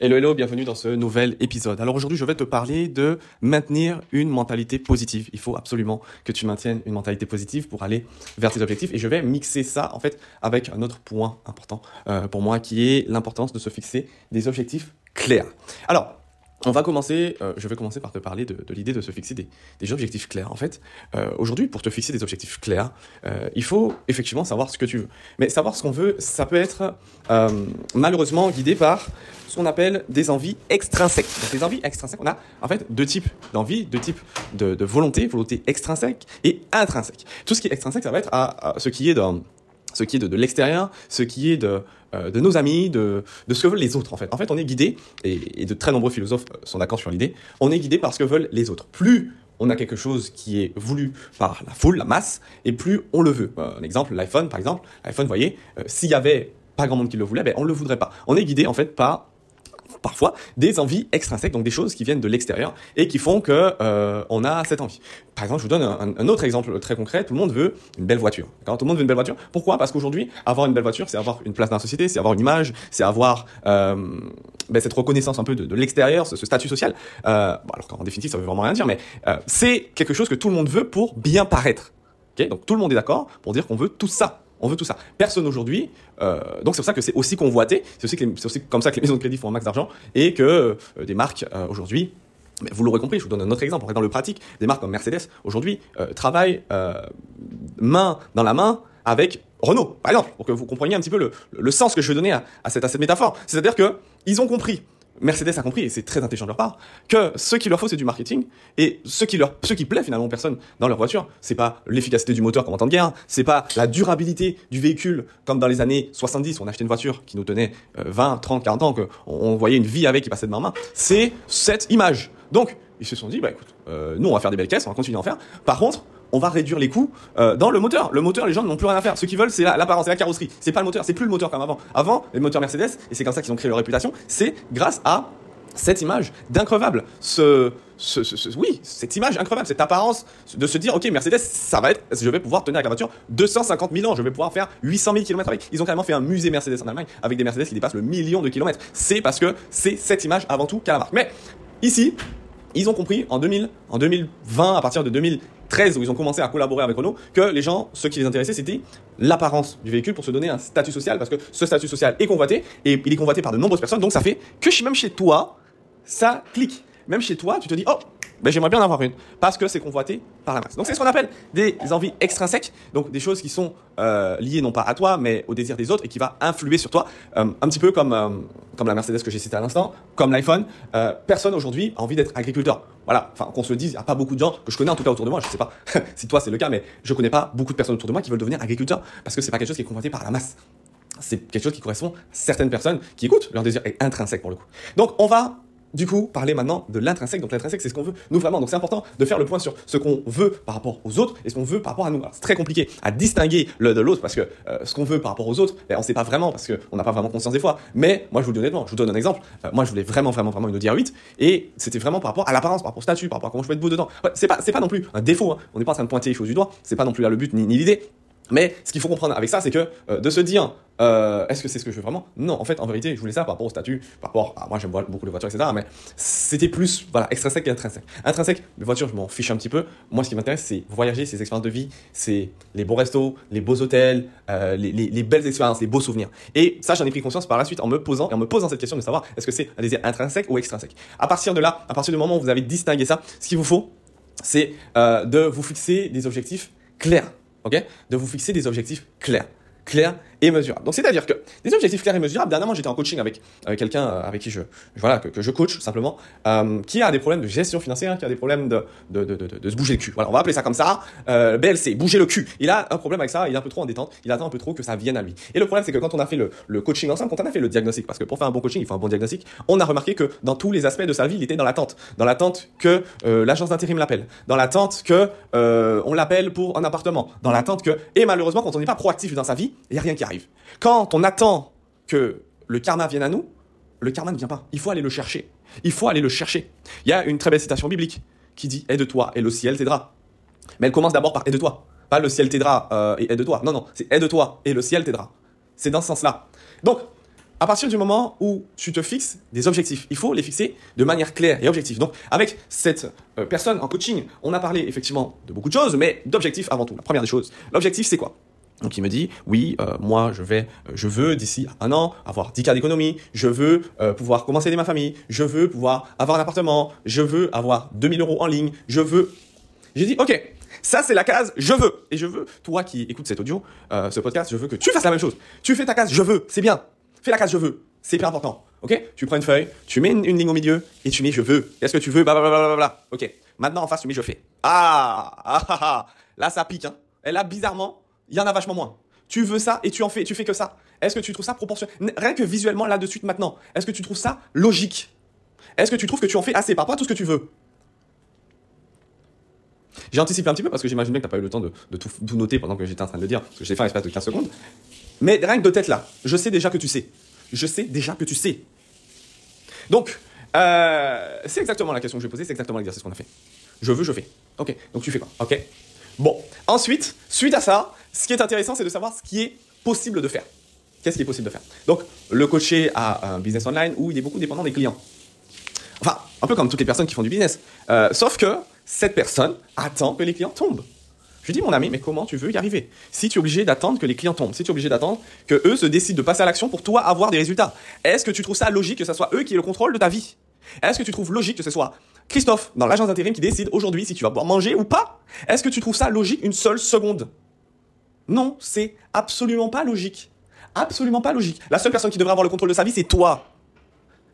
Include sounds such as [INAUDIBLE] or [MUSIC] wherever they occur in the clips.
Hello, hello, bienvenue dans ce nouvel épisode. Alors aujourd'hui, je vais te parler de maintenir une mentalité positive. Il faut absolument que tu maintiennes une mentalité positive pour aller vers tes objectifs. Et je vais mixer ça, en fait, avec un autre point important euh, pour moi, qui est l'importance de se fixer des objectifs clairs. Alors, on va commencer, euh, je vais commencer par te parler de, l'idée de se fixer des, objectifs clairs. En fait, euh, aujourd'hui, pour te fixer des objectifs clairs, euh, il faut effectivement savoir ce que tu veux. Mais savoir ce qu'on veut, ça peut être malheureusement guidé par ce qu'on appelle des envies extrinsèques. Donc, les envies extrinsèques, on a en fait deux types d'envies, deux types de, volonté, volonté extrinsèque et intrinsèque. Tout ce qui est extrinsèque, ça va être à, ce qui est dans ce qui est de, l'extérieur, ce qui est de, euh, de nos amis, de, de ce que veulent les autres en fait. En fait, on est guidé, et, de très nombreux philosophes euh, sont d'accord sur l'idée, on est guidé par ce que veulent les autres. Plus on a quelque chose qui est voulu par la foule, la masse, et plus on le veut. Euh, un exemple, l'iPhone par exemple, l'iPhone, vous voyez, s'il y avait pas grand monde qui le voulait, ben, on ne le voudrait pas. On est guidé en fait par parfois des envies extrinsèques, donc des choses qui viennent de l'extérieur et qui font que euh, on a cette envie. Par exemple, je vous donne un, autre exemple très concret. Tout le monde veut une belle voiture. Tout le monde veut une belle voiture. Pourquoi? Parce qu'aujourd'hui, avoir une belle voiture, c'est avoir une place dans la société, c'est avoir une image, c'est avoir euh, ben, cette reconnaissance un peu de, l'extérieur, ce, statut social. Euh, alors qu'en définitive, ça veut vraiment rien dire, mais euh, c'est quelque chose que tout le monde veut pour bien paraître. Donc tout le monde est d'accord pour dire qu'on veut tout ça. On veut tout ça. Personne aujourd'hui. Euh, donc c'est pour ça que c'est aussi convoité. C'est aussi, comme ça que les [LAUGHS] maisons de crédit font un max d'argent et que euh, des marques euh, aujourd'hui. Vous l'aurez compris, je vous donne un autre exemple. Dans le pratique, des marques comme Mercedes aujourd'hui travaillent main dans la main avec Renault, par exemple, pour que vous compreniez un petit peu le, sens que je veux donner à, à cette, à cette métaphore. C'est-à-dire que ils ont compris Mercedes a compris, et c'est très intelligent de leur part, que ce qu'il leur faut, c'est du marketing, et ce qui leur, ce qui plaît finalement aux personnes dans leur voiture, c'est pas l'efficacité du moteur comme en temps de guerre, c'est pas la durabilité du véhicule comme dans les années 70, on achetait une voiture qui nous tenait 20, 30, 40 ans, qu'on on voyait une vie avec qui passait de main en main, c'est cette image. Donc, ils se sont dit, bah écoute, euh, nous on va faire des belles caisses, on va continuer à en faire. Par contre, on va réduire les coûts euh, dans le moteur. Le moteur, les gens n'ont plus rien à faire. Ce qu'ils veulent, c'est l'apparence, c'est la carrosserie. C'est pas le moteur, c'est plus le moteur comme avant. Avant, les moteurs Mercedes, et c'est comme ça qu'ils ont créé leur réputation, c'est grâce à cette image d'increvable, ce, oui, cette image increvable, cette apparence de se dire, ok, Mercedes, ça va être, je vais pouvoir tenir avec la voiture 250 000 ans, je vais pouvoir faire 800 000 km avec. Ils ont carrément fait un musée Mercedes en Allemagne avec des Mercedes qui dépassent le million de kilomètres. C'est parce que c'est cette image avant tout qu'a la marque. Mais ici, ils ont compris en 2000, en 2020, à partir de 2013, où ils ont commencé à collaborer avec Renault, que les gens, ce qui les intéressait, c'était l'apparence du véhicule pour se donner un statut social, parce que ce statut social est convoité, et il est convoité par de nombreuses personnes, donc ça fait que même chez toi, ça clique. Même chez toi, tu te dis, oh, ben j'aimerais bien en avoir une parce que c'est convoité par la masse. Donc c'est ce qu'on appelle des envies extrinsèques, donc des choses qui sont euh, liées non pas à toi mais au désir des autres et qui va influer sur toi, euh, un petit peu comme euh, comme la Mercedes que j'ai citée à l'instant, comme l'iPhone. personne aujourd'hui a envie d'être agriculteur. Voilà, enfin qu'on se le dise, il n'y a pas beaucoup de gens que je connais en tout cas autour de moi. Je sais pas [LAUGHS] si toi c'est le cas, mais je connais pas beaucoup de personnes autour de moi qui veulent devenir agriculteur parce que c'est pas quelque chose qui est convoité par la masse c'est quelque chose qui correspond à certaines personnes qui écoutent, leur désir est intrinsèque pour le coup. Donc on va du coup, parler maintenant de l'intrinsèque. Donc l'intrinsèque, c'est ce qu'on veut nous vraiment. Donc c'est important de faire le point sur ce qu'on veut par rapport aux autres et ce qu'on veut par rapport à nous. C'est très compliqué à distinguer l'un de l'autre parce que euh, ce qu'on veut par rapport aux autres, ben, on ne sait pas vraiment parce qu'on n'a pas vraiment conscience des fois. Mais moi, je vous le dis honnêtement, je vous donne un exemple. Euh, moi, je voulais vraiment, vraiment, vraiment une Audi R8 et c'était vraiment par rapport à l'apparence, par rapport au statut, par rapport à comment je peux être beau dedans. c'est pas, pas non plus un défaut. Hein. On n'est pas en train de pointer les choses du doigt. C'est pas non plus là le but ni l'idée. Mais ce qu'il faut comprendre avec ça, c'est que euh, de se dire, euh, est-ce que c'est ce que je veux vraiment? Non, en fait, en vérité, je voulais ça par rapport au statut, par rapport à moi, j'aime beaucoup les voitures, etc. Mais c'était plus, voilà, extrinsèque qu'intrinsèque. Intrinsèque, les voitures, je m'en fiche un petit peu. Moi, ce qui m'intéresse, c'est voyager, c'est expériences de vie, c'est les beaux restos, les beaux hôtels, euh, les, les, les, belles expériences, les beaux souvenirs. Et ça, j'en ai pris conscience par la suite en me posant en me posant cette question de savoir est-ce que c'est un désir intrinsèque ou extrinsèque? À partir de là, à partir du moment où vous avez distingué ça, ce qu'il vous faut, c'est de vous fixer des objectifs clairs de vous fixer des objectifs clairs. Clairs et mesurables. Donc c'est-à-dire que des objectifs clairs et mesurables, dernièrement j'étais en coaching avec, quelqu'un euh, avec qui je, voilà, que, je coach simplement, euh, qui a des problèmes de gestion financière, qui a des problèmes de, de, de, de, se bouger le cul. Voilà, on va appeler ça comme ça, euh, BLC, bouger le cul. Il a un problème avec ça, il est un peu trop en détente, il attend un peu trop que ça vienne à lui. Et le problème c'est que quand on a fait le, le coaching ensemble, quand on a fait le diagnostic, parce que pour faire un bon coaching, il faut un bon diagnostic, on a remarqué que dans tous les aspects de sa vie, il était dans l'attente. Dans l'attente que l'agence d'intérim l'appelle, dans l'attente que on l'appelle pour un appartement, dans l'attente que... Et malheureusement, quand on n'est pas proactif dans sa vie, il n'y a rien qui Quand on attend que le karma vienne à nous, le karma ne vient pas. Il faut aller le chercher. Il faut aller le chercher. Il y a une très belle citation biblique qui dit Aide-toi et le ciel t'aidera. Mais elle commence d'abord par Aide-toi. Pas le ciel t'aidera euh, et aide-toi. Non, non, c'est Aide-toi et le ciel t'aidera. C'est dans ce sens-là. Donc, à partir du moment où tu te fixes des objectifs, il faut les fixer de manière claire et objective. Donc, avec cette euh, personne en coaching, on a parlé effectivement de beaucoup de choses, mais d'objectifs avant tout. La première des choses, l'objectif, c'est quoi? Donc il me dit oui euh, moi je vais euh, je veux d'ici un an avoir 10 cas d'économie, je veux pouvoir commencer aider ma famille, je veux pouvoir avoir un appartement, je veux avoir 2000 euros en ligne, je veux. J'ai dit ok ça, c'est la case je veux. Et je veux, toi qui écoutes cet audio, ce podcast, je veux que tu fasses la même chose. Tu fais ta case je veux, c'est bien. Fais la case je veux. C'est hyper important. Ok? Tu prends une feuille, tu mets une, ligne au milieu et tu mets je veux. Qu'est-ce que tu veux Blablabla. Ok. Maintenant en face, tu mets je fais. Ah, ah, ah, ah. Là, ça pique. Hein. Et là, bizarrement, il y en a vachement moins. Tu veux ça et tu en fais, tu fais que ça. Est-ce que tu trouves ça proportionnel Rien que visuellement, là, de suite, maintenant. Est-ce que tu trouves ça logique? Est-ce que tu trouves que tu en fais assez par rapport à tout ce que tu veux? J'ai anticipé un petit peu parce que j'imagine bien que tu n'as pas eu le temps de, tout, noter pendant que j'étais en train de le dire, parce que j'ai fait un espace de 15 secondes. Mais rien que de tête là, je sais déjà que tu sais. Je sais déjà que tu sais. Donc, euh, c'est exactement la question que je vais poser, c'est exactement l'exercice qu'on a fait. Je veux, je fais. Ok, donc tu fais quoi? Ok Bon, ensuite, suite à ça, ce qui est intéressant, c'est de savoir ce qui est possible de faire. Qu'est-ce qui est possible de faire? Donc, le coacher a un business online où il est beaucoup dépendant des clients. Enfin, un peu comme toutes les personnes qui font du business. Euh, sauf que cette personne attend que les clients tombent. Je dis, mon ami, mais comment tu veux y arriver? Si tu es obligé d'attendre que les clients tombent, si tu es obligé d'attendre que eux se décident de passer à l'action pour toi avoir des résultats, est-ce que tu trouves ça logique que ce soit eux qui aient le contrôle de ta vie? Est-ce que tu trouves logique que ce soit Christophe dans l'agence d'intérim qui décide aujourd'hui si tu vas pouvoir manger ou pas? Est-ce que tu trouves ça logique une seule seconde? Non, c'est absolument pas logique. Absolument pas logique. La seule personne qui devrait avoir le contrôle de sa vie, c'est toi.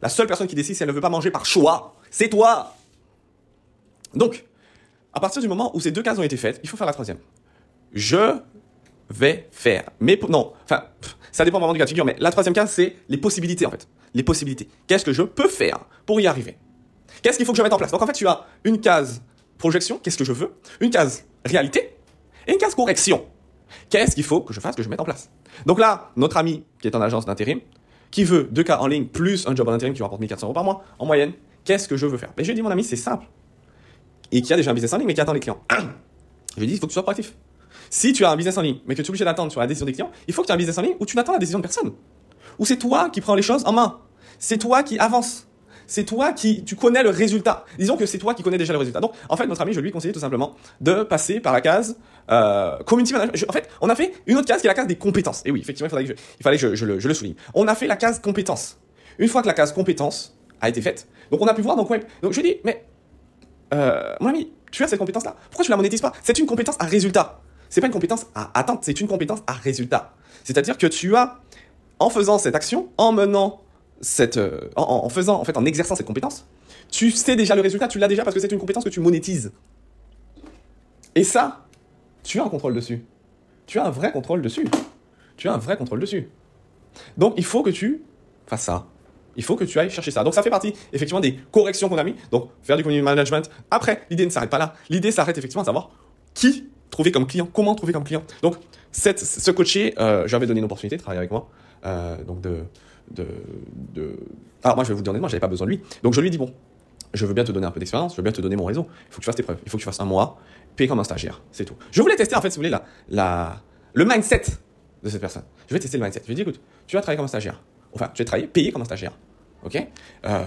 La seule personne qui décide si elle ne veut pas manger par choix, c'est toi. Donc, à partir du moment où ces deux cases ont été faites, il faut faire la troisième. Je vais faire. Mais non, enfin, ça dépend vraiment du cas de figure, mais la troisième case, c'est les possibilités en fait. Les possibilités. Qu'est-ce que je peux faire pour y arriver? Qu'est-ce qu'il faut que je mette en place? Donc en fait, tu as une case projection, qu'est-ce que je veux? Une case réalité et une case correction. Qu'est-ce qu'il faut que je fasse, que je mette en place? Donc là, notre ami qui est en agence d'intérim, qui veut deux cas en ligne plus un job en intérim qui rapporte 1400 euros par mois en moyenne, qu'est-ce que je veux faire? Mais je lui dis, mon ami, c'est simple et qui a déjà un business en ligne mais qui attend les clients. [CLEARS THROAT] Je lui dis, il faut que tu sois proactif. Si tu as un business en ligne mais que tu es obligé d'attendre sur la décision des clients, il faut que tu aies un business en ligne où tu n'attends la décision de personne. Où c'est toi qui prends les choses en main. C'est toi qui avance. C'est toi qui, tu connais le résultat. Disons que c'est toi qui connais déjà le résultat. Donc, en fait, notre ami, je lui conseille tout simplement de passer par la case euh, community management. en fait, on a fait une autre case qui est la case des compétences. Et oui, effectivement, il, fallait que je, le, souligne. On a fait la case compétences. Une fois que la case compétences a été faite, donc on a pu voir donc, donc je lui dis, mais euh, mon ami, tu as cette compétence-là. Pourquoi tu la monétises pas? C'est une compétence à résultat. C'est pas une compétence à attente, c'est une compétence à résultat. C'est-à-dire que tu as, en faisant cette action, en menant cette, euh, en, faisant, en fait, en exerçant cette compétence, tu sais déjà le résultat, tu l'as déjà parce que c'est une compétence que tu monétises. Et ça, tu as un contrôle dessus. Tu as un vrai contrôle dessus. Tu as un vrai contrôle dessus. Donc, il faut que tu fasses ça. Il faut que tu ailles chercher ça. Donc ça fait partie effectivement des corrections qu'on a mis. Donc faire du community management. Après, l'idée ne s'arrête pas là. L'idée s'arrête effectivement à savoir qui trouver comme client, comment trouver comme client. Donc cette, ce coaché, euh, j'avais donné une opportunité de travailler avec moi. Euh, donc de, de. Alors moi je vais vous dire honnêtement, j'avais pas besoin de lui. Donc je lui dis bon, je veux bien te donner un peu d'expérience, je veux bien te donner mon réseau. Il faut que tu fasses tes preuves. Il faut que tu fasses un mois, payer comme un stagiaire. C'est tout. Je voulais tester en fait, si vous voulez, la, la, le mindset de cette personne. Je vais tester le mindset. Je lui dis écoute, tu vas travailler comme un stagiaire enfin, tu vas travailler payé comme un stagiaire. Ok? Euh,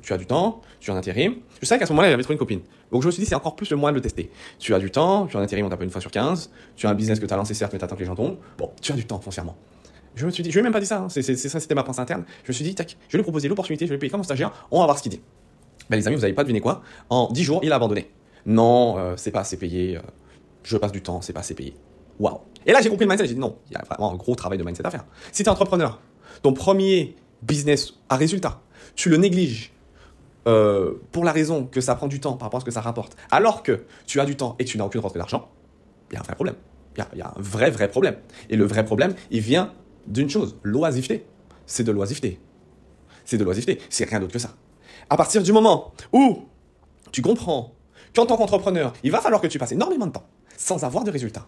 Tu as du temps, tu es en intérim. Je sais qu'à ce moment-là, j'avais trouvé une copine. Donc je me suis dit, c'est encore plus le moyen de le tester. Tu as du temps, tu es en intérim, on t'appelle une fois sur 15. Tu as un business que tu as lancé, certes, mais tu attends que les gens tombent. Bon, tu as du temps, foncièrement. Je me suis dit, je lui ai même pas dit ça, hein. c'est ça, c'était ma pensée interne. Je me suis dit, tac, je vais lui proposer l'opportunité, je vais le payer comme stagiaire, on va voir ce qu'il dit. Ben, les amis, vous n'avez pas deviné quoi? En 10 jours, il a abandonné. Non, euh, c'est pas assez payé, euh, je passe du temps, c'est pas assez payé. Waouh. Et là, j'ai compris le mindset, j'ai dit non, il y a vraiment un gros travail de mindset à faire. Si tu es entrepreneur, ton premier business à résultat, tu le négliges euh, pour la raison que ça prend du temps par rapport à ce que ça rapporte, alors que tu as du temps et que tu n'as aucune rentrée d'argent, il y a un vrai problème. Il y, a un vrai, vrai problème. Et le vrai problème, il vient d'une chose, l'oisiveté. C'est de l'oisiveté. C'est de l'oisiveté. C'est rien d'autre que ça. À partir du moment où tu comprends qu'en tant qu'entrepreneur, il va falloir que tu passes énormément de temps sans avoir de résultats,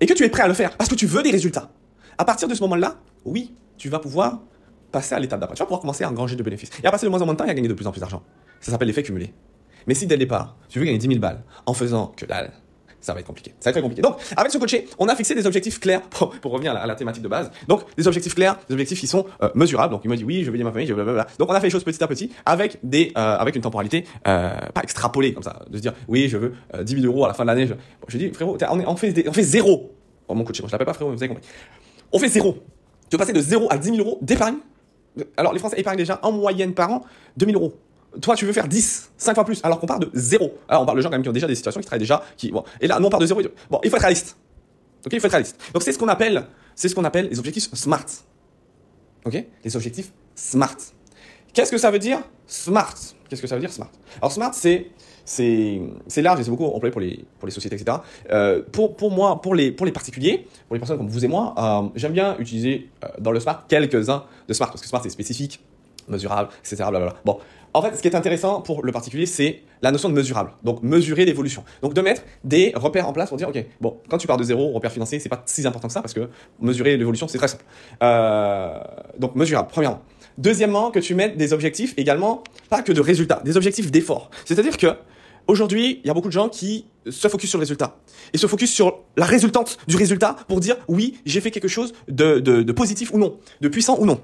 et que tu es prêt à le faire parce que tu veux des résultats, à partir de ce moment-là, oui, tu vas pouvoir passer à l'étape d'après. Tu vas pouvoir commencer à engranger de bénéfices. Et à passer de moins en moins de temps et à gagner de plus en plus d'argent. Ça s'appelle l'effet cumulé. Mais si dès le départ, tu veux gagner 10 000 balles en faisant que dalle, ça va être compliqué. Ça va très compliqué. Donc, avec ce coaché, on a fixé des objectifs clairs pour, revenir à la, thématique de base. Donc, des objectifs clairs, des objectifs qui sont euh, mesurables. Donc, il m'a dit oui, je veux aider ma famille, je blablabla. Donc, on a fait les choses petit à petit avec des, euh, avec une temporalité euh, pas extrapolée comme ça, de se dire oui, je veux 10 000 euros à la fin de l'année. Je, bon, je dis frérot, on, fait on fait zéro. Oh, mon coach, je l'appelle pas frérot, vous avez compris. On fait zéro. Tu veux passer de 0 à 10 000 euros d'épargne? Alors, les Français épargnent déjà en moyenne par an 2 000 euros toi, tu veux faire 10, 5 fois plus, alors qu'on part de 0. Alors, on parle de gens quand même qui ont déjà des situations, qui travaillent déjà, qui, bon. Et là, nous, on part de 0. Bon, il faut être réaliste. Ok, il faut être réaliste. Donc, c'est ce qu'on appelle, c'est ce qu'on appelle les objectifs SMART. Ok? Les objectifs SMART. Qu'est-ce que ça veut dire? SMART? Qu'est-ce que ça veut dire, SMART? Alors, SMART, c'est, c'est, c'est large et c'est beaucoup employé pour les, pour les sociétés, etc. Euh, pour, pour moi, pour les, pour les particuliers, pour les personnes comme vous et moi, euh, j'aime bien utiliser euh, dans le SMART quelques-uns de SMART, parce que SMART, c'est spécifique, mesurable, etc. Blablabla. Bon, en fait, ce qui est intéressant pour le particulier, c'est la notion de mesurable. Donc, mesurer l'évolution. Donc, de mettre des repères en place pour dire, OK, bon, quand tu pars de zéro, repère financier, c'est pas si important que ça parce que mesurer l'évolution, c'est très simple. Euh, donc, mesurable, premièrement. Deuxièmement, que tu mettes des objectifs également, pas que de résultats, des objectifs d'effort. C'est-à-dire que, aujourd'hui, il y a beaucoup de gens qui se focus sur le résultat et se focus sur la résultante du résultat pour dire, oui, j'ai fait quelque chose de, positif ou non, de puissant ou non.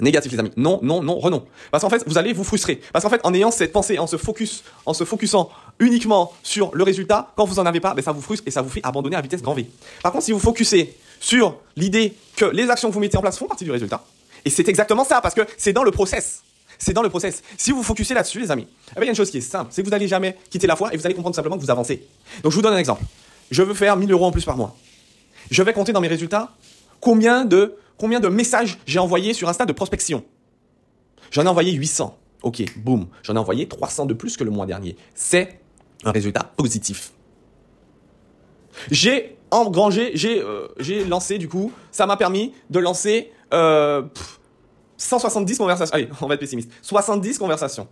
Négatif les amis. Non, non, non, renon. Parce qu'en fait, vous allez vous frustrer. Parce qu'en fait, en ayant cette pensée, en se focus, en se focusant uniquement sur le résultat, quand vous en avez pas, ben ça vous frustre et ça vous fait abandonner à vitesse grand V. Par contre, si vous focussez sur l'idée que les actions que vous mettez en place font partie du résultat, et c'est exactement ça, parce que c'est dans le process. C'est dans le process. Si vous focussez là-dessus, les amis, eh ben, il y a une chose qui est simple, c'est que vous n'allez jamais quitter la foi et vous allez comprendre simplement que vous avancez. Donc je vous donne un exemple. Je veux faire 1000 euros en plus par mois. Je vais compter dans mes résultats combien de combien de messages j'ai envoyés sur Insta de prospection J'en ai envoyé 800. Ok, boum. J'en ai envoyé 300 de plus que le mois dernier. C'est un résultat positif. J'ai engrangé, j'ai euh, lancé du coup, ça m'a permis de lancer euh, 170 conversations. Allez, on va être pessimiste. 70 conversations.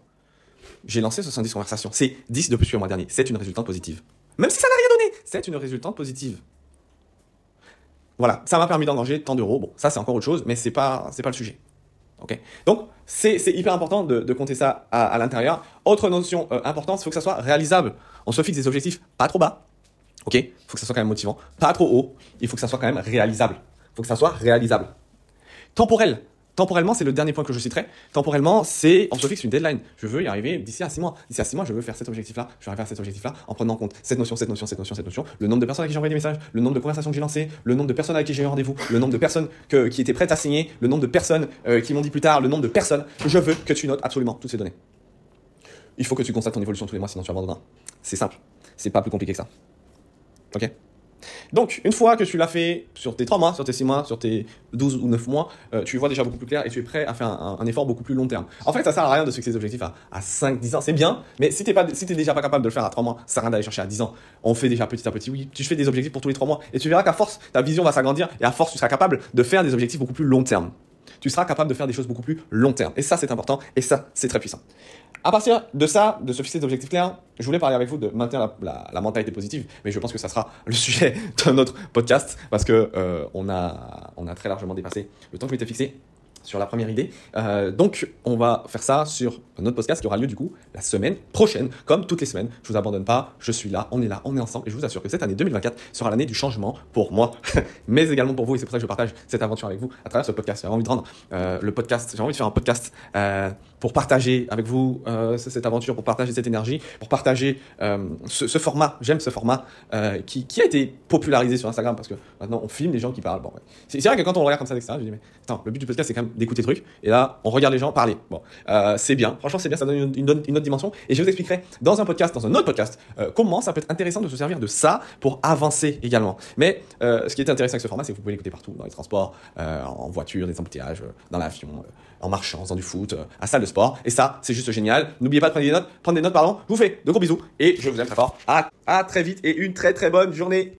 J'ai lancé 70 conversations. C'est 10 de plus que le mois dernier. C'est une résultante positive. Même si ça n'a rien donné, c'est une résultante positive. Voilà, ça m'a permis d'engager tant d'euros. Bon, ça c'est encore autre chose, mais c'est pas c'est pas le sujet. Ok. Donc c'est hyper important de, de, compter ça à, à l'intérieur. Autre notion euh, importante, il faut que ça soit réalisable. On se fixe des objectifs pas trop bas. Ok. Il faut que ça soit quand même motivant. Pas trop haut. Il faut que ça soit quand même réalisable. Il faut que ça soit réalisable. Temporel. Temporellement, c'est le dernier point que je citerai. Temporellement, c'est on se fixe une deadline. Je veux y arriver d'ici à 6 mois. D'ici à 6 mois, je veux faire cet objectif-là. Je veux arriver à cet objectif-là en prenant en compte cette notion, cette notion, cette notion, cette notion, le nombre de personnes à qui j'ai envoyé des messages, le nombre de conversations que j'ai lancées, le nombre de personnes avec qui j'ai eu rendez-vous, le nombre de personnes qui étaient prêtes à signer, le nombre de personnes euh, qui m'ont dit plus tard, le nombre de personnes. Je veux que tu notes absolument toutes ces données. Il faut que tu constates ton évolution tous les mois, sinon tu abandonneras. C'est simple. C'est pas plus compliqué que ça. Ok? Donc, une fois que tu l'as fait sur tes 3 mois, sur tes 6 mois, sur tes 12 ou 9 mois, euh, tu vois déjà beaucoup plus clair et tu es prêt à faire un, effort beaucoup plus long terme. En fait, ça sert à rien de fixer des objectifs à, à 5, 10 ans. C'est bien, mais si t'es pas, si déjà pas capable de le faire à 3 mois, ça sert à rien d'aller chercher à 10 ans. On fait déjà petit à petit. Oui, tu fais des objectifs pour tous les 3 mois et tu verras qu'à force, ta vision va s'agrandir et à force, tu seras capable de faire des objectifs beaucoup plus long terme. Tu seras capable de faire des choses beaucoup plus long terme. Et ça, c'est important et ça, c'est très puissant. À partir de ça, de se fixer des objectifs clairs, je voulais parler avec vous de maintenir la, mentalité positive, mais je pense que ça sera le [LAUGHS] sujet de notre podcast parce que euh, on a on a très largement dépassé le temps que je m'étais fixé sur la première idée. Euh, donc, on va faire ça sur notre podcast qui aura lieu du coup la semaine prochaine, comme toutes les semaines. Je vous abandonne pas, je suis là, on est là, on est ensemble, et je vous assure que cette année 2024 sera l'année du changement pour moi, [LAUGHS] mais également pour vous, et c'est pour ça que je partage cette aventure avec vous à travers ce podcast. J'ai envie de rendre euh, le podcast, j'ai envie de faire un podcast euh, pour partager avec vous cette aventure, pour partager cette énergie, pour partager ce, format. J'aime ce format qui, a été popularisé sur Instagram parce que maintenant on filme les gens qui parlent. Bon, c'est vrai que quand on regarde comme ça, etc., je dis mais attends, le but du podcast c'est quand même d'écouter trucs. Et là, on regarde les gens parler. Bon, euh, c'est bien. Franchement, c'est bien. Ça donne une, autre dimension. Et je vous expliquerai dans un podcast, dans un autre podcast, euh, comment ça peut être intéressant de se servir de ça pour avancer également. Mais euh, ce qui est intéressant avec ce format, c'est que vous pouvez l'écouter partout, dans les transports, en voiture, des embouteillages, dans l'avion, en marchant, dans du foot, à salle de sport. Et ça, c'est juste génial. N'oubliez pas de prendre des notes. Prendre des notes, pardon. Je vous fais de gros bisous et je vous aime très fort. À, à très vite et une très très bonne journée.